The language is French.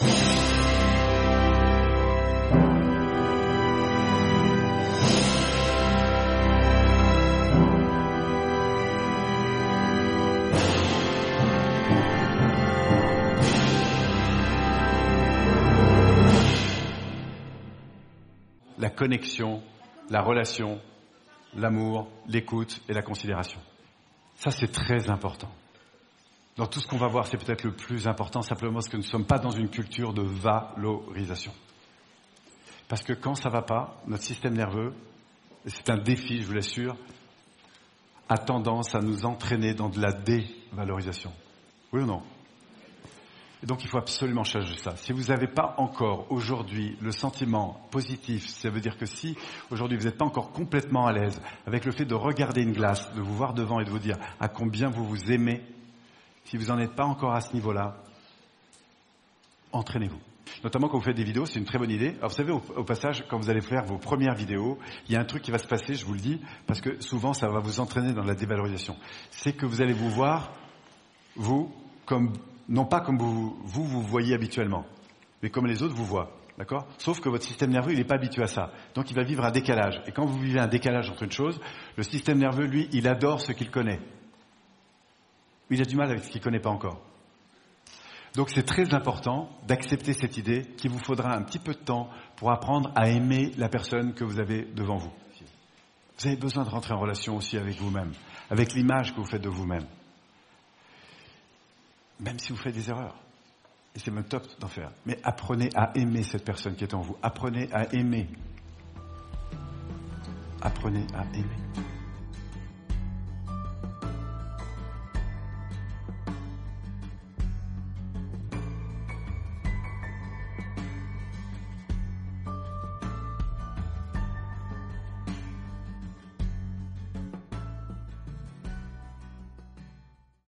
La connexion, la relation, l'amour, l'écoute et la considération. Ça, c'est très important. Dans tout ce qu'on va voir, c'est peut-être le plus important, simplement parce que nous ne sommes pas dans une culture de valorisation. Parce que quand ça va pas, notre système nerveux, c'est un défi, je vous l'assure, a tendance à nous entraîner dans de la dévalorisation. Oui ou non? Et donc il faut absolument changer ça. Si vous n'avez pas encore aujourd'hui le sentiment positif, ça veut dire que si aujourd'hui vous n'êtes pas encore complètement à l'aise avec le fait de regarder une glace, de vous voir devant et de vous dire à combien vous vous aimez, si vous n'en êtes pas encore à ce niveau-là, entraînez-vous. Notamment quand vous faites des vidéos, c'est une très bonne idée. Alors vous savez, au, passage, quand vous allez faire vos premières vidéos, il y a un truc qui va se passer, je vous le dis, parce que souvent ça va vous entraîner dans la dévalorisation. C'est que vous allez vous voir, vous, comme non pas comme vous, vous vous voyez habituellement, mais comme les autres vous voient. D'accord? Sauf que votre système nerveux, il n'est pas habitué à ça. Donc il va vivre un décalage. Et quand vous vivez un décalage entre une chose, le système nerveux, lui, il adore ce qu'il connaît. Il a du mal avec ce qu'il ne connaît pas encore. Donc c'est très important d'accepter cette idée qu'il vous faudra un petit peu de temps pour apprendre à aimer la personne que vous avez devant vous. Vous avez besoin de rentrer en relation aussi avec vous-même, avec l'image que vous faites de vous-même même si vous faites des erreurs. Et c'est même top d'en faire. Mais apprenez à aimer cette personne qui est en vous. Apprenez à aimer. Apprenez à aimer.